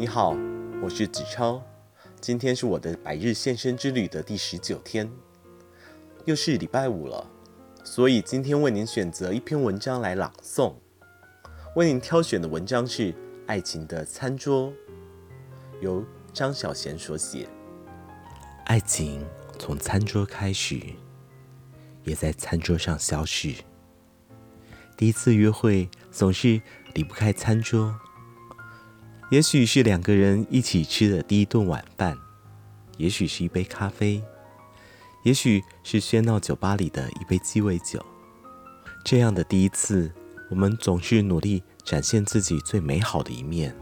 你好，我是子超，今天是我的百日献身之旅的第十九天，又是礼拜五了，所以今天为您选择一篇文章来朗诵。为您挑选的文章是《爱情的餐桌》，由张小娴所写。爱情从餐桌开始，也在餐桌上消逝。第一次约会总是离不开餐桌。也许是两个人一起吃的第一顿晚饭，也许是一杯咖啡，也许是喧闹酒吧里的一杯鸡尾酒。这样的第一次，我们总是努力展现自己最美好的一面。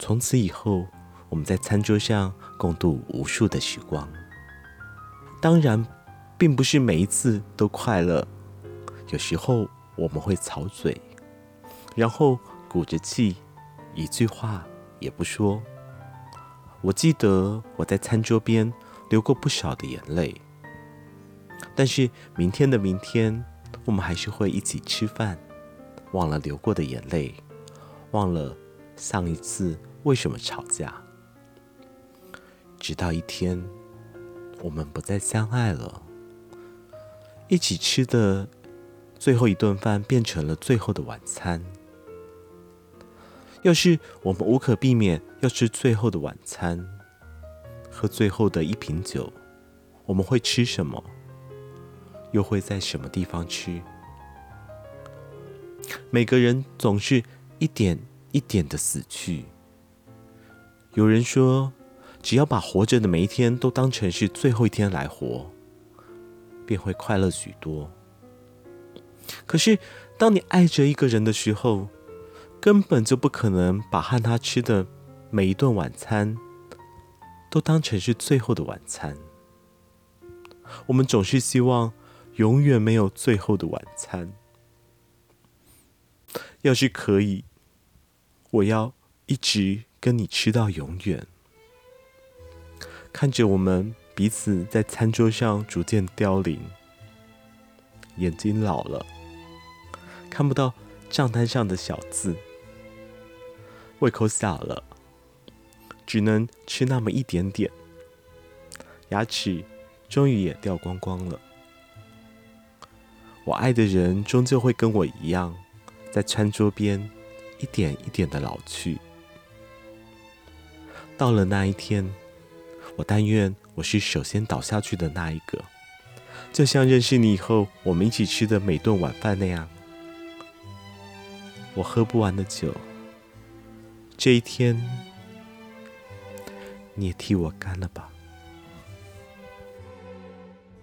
从此以后，我们在餐桌上共度无数的时光。当然，并不是每一次都快乐，有时候我们会吵嘴，然后鼓着气。一句话也不说。我记得我在餐桌边流过不少的眼泪，但是明天的明天，我们还是会一起吃饭，忘了流过的眼泪，忘了上一次为什么吵架。直到一天，我们不再相爱了，一起吃的最后一顿饭变成了最后的晚餐。要是我们无可避免要吃最后的晚餐，喝最后的一瓶酒，我们会吃什么？又会在什么地方吃？每个人总是一点一点的死去。有人说，只要把活着的每一天都当成是最后一天来活，便会快乐许多。可是，当你爱着一个人的时候，根本就不可能把和他吃的每一顿晚餐都当成是最后的晚餐。我们总是希望永远没有最后的晚餐。要是可以，我要一直跟你吃到永远。看着我们彼此在餐桌上逐渐凋零，眼睛老了，看不到账单上的小字。胃口小了，只能吃那么一点点，牙齿终于也掉光光了。我爱的人终究会跟我一样，在餐桌边一点一点的老去。到了那一天，我但愿我是首先倒下去的那一个，就像认识你以后我们一起吃的每顿晚饭那样，我喝不完的酒。这一天，你也替我干了吧。